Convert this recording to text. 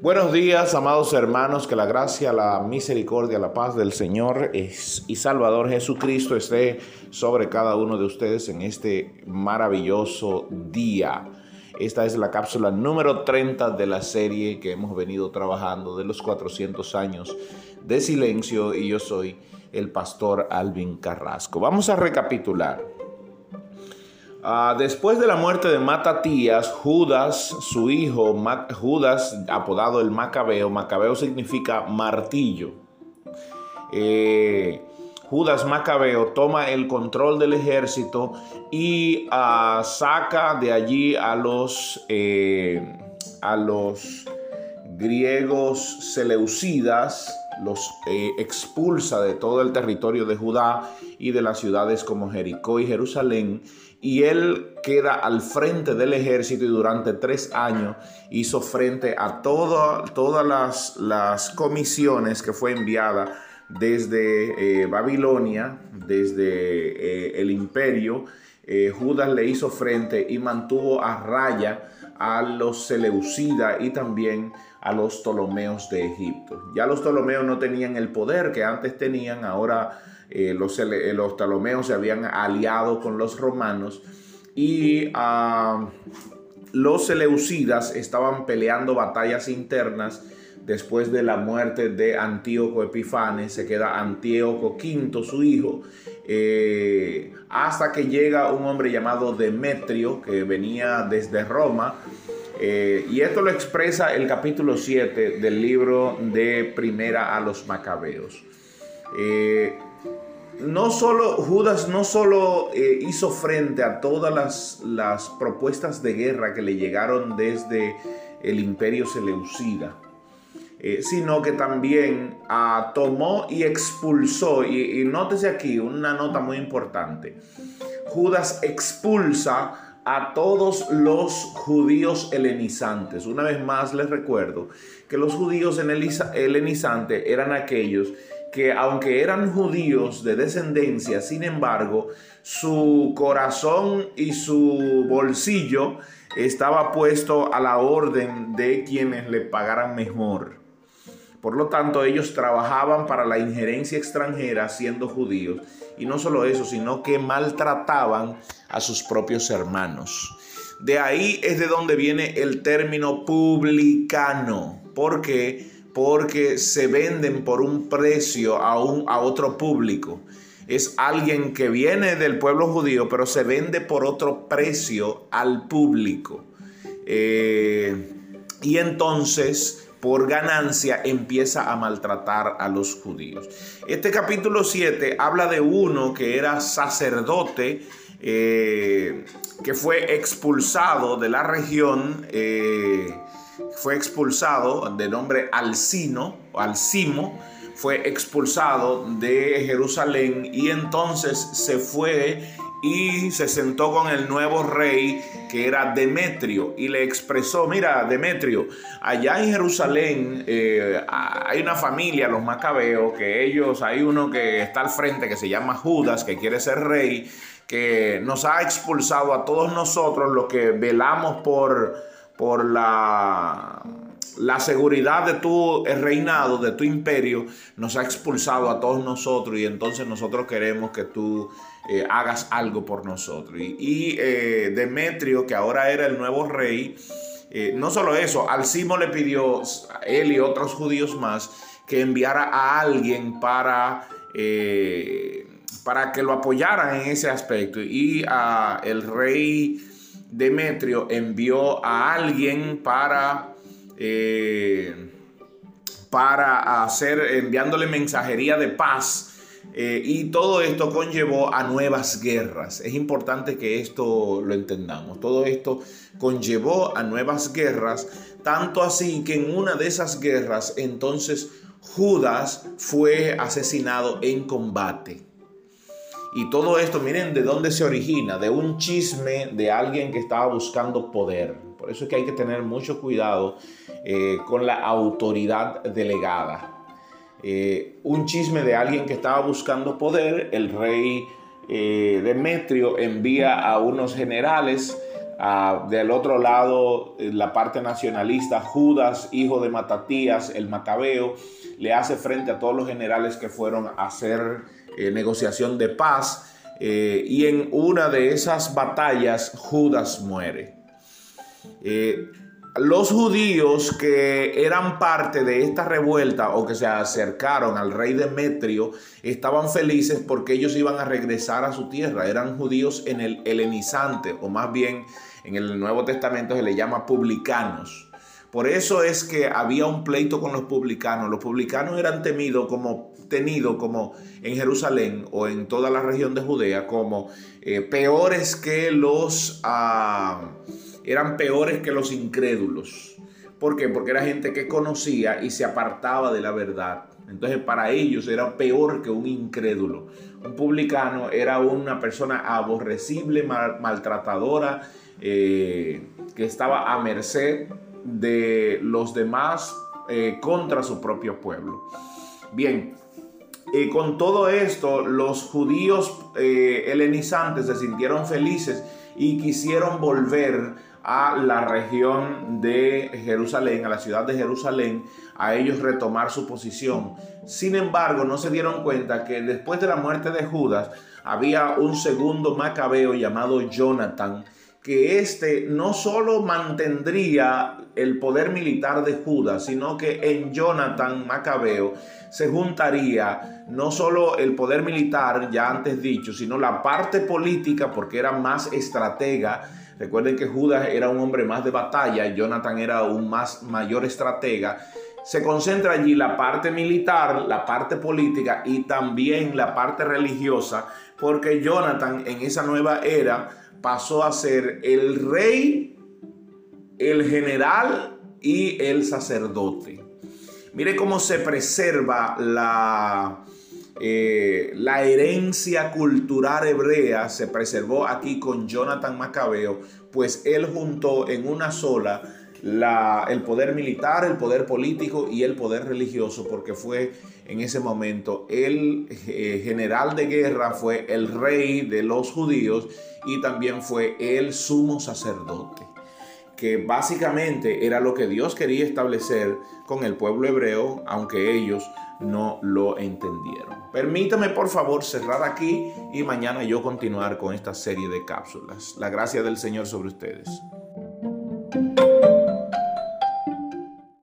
Buenos días, amados hermanos, que la gracia, la misericordia, la paz del Señor y Salvador Jesucristo esté sobre cada uno de ustedes en este maravilloso día. Esta es la cápsula número 30 de la serie que hemos venido trabajando de los 400 años de silencio y yo soy el pastor Alvin Carrasco. Vamos a recapitular. Ah, después de la muerte de Matatías, Judas, su hijo, Judas, apodado el Macabeo, Macabeo significa martillo. Eh, Judas Macabeo toma el control del ejército y ah, saca de allí a los, eh, a los griegos seleucidas, los eh, expulsa de todo el territorio de Judá y de las ciudades como Jericó y Jerusalén y él queda al frente del ejército y durante tres años hizo frente a todas las, las, comisiones que fue enviada desde eh, Babilonia, desde eh, el imperio. Eh, Judas le hizo frente y mantuvo a raya a los Seleucidas y también a los Ptolomeos de Egipto. Ya los Ptolomeos no tenían el poder que antes tenían, ahora eh, los, eh, los se habían aliado con los romanos y ah, los Seleucidas estaban peleando batallas internas después de la muerte de Antíoco Epifanes, se queda Antíoco V, su hijo, eh, hasta que llega un hombre llamado Demetrio, que venía desde Roma, y esto lo expresa el capítulo 7 del libro de Primera a los Macabeos no solo, Judas no solo eh, hizo frente a todas las, propuestas de guerra que le llegaron desde el imperio Seleucida, eh, sino que también ah, tomó y expulsó, y, y nótese aquí una nota muy importante, Judas expulsa a todos los judíos helenizantes. Una vez más les recuerdo que los judíos helenizantes eran aquellos que aunque eran judíos de descendencia, sin embargo, su corazón y su bolsillo estaba puesto a la orden de quienes le pagaran mejor. Por lo tanto, ellos trabajaban para la injerencia extranjera siendo judíos. Y no solo eso, sino que maltrataban a sus propios hermanos. De ahí es de donde viene el término publicano. porque porque se venden por un precio a, un, a otro público. Es alguien que viene del pueblo judío, pero se vende por otro precio al público. Eh, y entonces, por ganancia, empieza a maltratar a los judíos. Este capítulo 7 habla de uno que era sacerdote, eh, que fue expulsado de la región. Eh, fue expulsado de nombre Alcino, Alcimo, fue expulsado de Jerusalén y entonces se fue y se sentó con el nuevo rey que era Demetrio y le expresó, mira Demetrio, allá en Jerusalén eh, hay una familia, los macabeos, que ellos, hay uno que está al frente que se llama Judas, que quiere ser rey, que nos ha expulsado a todos nosotros los que velamos por por la, la seguridad de tu reinado, de tu imperio, nos ha expulsado a todos nosotros y entonces nosotros queremos que tú eh, hagas algo por nosotros. Y, eh, Demetrio, que ahora era el nuevo rey, eh, no solo eso, Alcimo le pidió, él y otros judíos más, que enviara a alguien para, para que lo apoyaran en ese aspecto. Y a el rey Demetrio envió a alguien para, eh, para hacer, enviándole mensajería de paz. Eh, y todo esto conllevó a nuevas guerras. Es importante que esto lo entendamos. Todo esto conllevó a nuevas guerras, tanto así que en una de esas guerras entonces Judas fue asesinado en combate. Y todo esto, miren de dónde se origina, de un chisme de alguien que estaba buscando poder. Por eso es que hay que tener mucho cuidado eh, con la autoridad delegada. Eh, un chisme de alguien que estaba buscando poder, el rey eh, Demetrio envía a unos generales Ah, del otro lado, la parte nacionalista, Judas, hijo de Matatías, el Macabeo, le hace frente a todos los generales que fueron a hacer eh, negociación de paz. Eh, y en una de esas batallas, Judas muere. Eh, los judíos que eran parte de esta revuelta o que se acercaron al rey Demetrio estaban felices porque ellos iban a regresar a su tierra. Eran judíos en el helenizante o más bien en el Nuevo Testamento se le llama publicanos. Por eso es que había un pleito con los publicanos. Los publicanos eran temidos como tenidos como en Jerusalén o en toda la región de Judea como eh, peores que los ah, eran peores que los incrédulos. ¿Por qué? Porque era gente que conocía y se apartaba de la verdad. Entonces para ellos era peor que un incrédulo. Un publicano era una persona aborrecible, maltratadora, eh, que estaba a merced de los demás eh, contra su propio pueblo. Bien, eh, con todo esto, los judíos helenizantes se sintieron felices y quisieron volver a la región de Jerusalén, a la ciudad de Jerusalén, a ellos retomar su posición. Sin embargo, no se dieron cuenta que después de la muerte de Judas había un segundo macabeo llamado Jonathan, que éste no solo mantendría el poder militar de Judas, sino que en Jonathan Macabeo se juntaría no solo el poder militar, ya antes dicho, sino la parte política, porque era más estratega. Recuerden que Judas era un hombre más de batalla, Jonathan era un más mayor estratega. Se concentra allí la parte militar, la parte política y también la parte religiosa, porque Jonathan en esa nueva era pasó a ser el rey, el general y el sacerdote. Mire cómo se preserva la, eh, la herencia cultural hebrea, se preservó aquí con Jonathan Macabeo, pues él juntó en una sola el poder militar, el poder político y el poder religioso, porque fue en ese momento el eh, general de guerra, fue el rey de los judíos y también fue el sumo sacerdote, que básicamente era lo que Dios quería establecer con el pueblo hebreo, aunque ellos no lo entendieron. Permítame por favor cerrar aquí y mañana yo continuar con esta serie de cápsulas. La gracia del Señor sobre ustedes.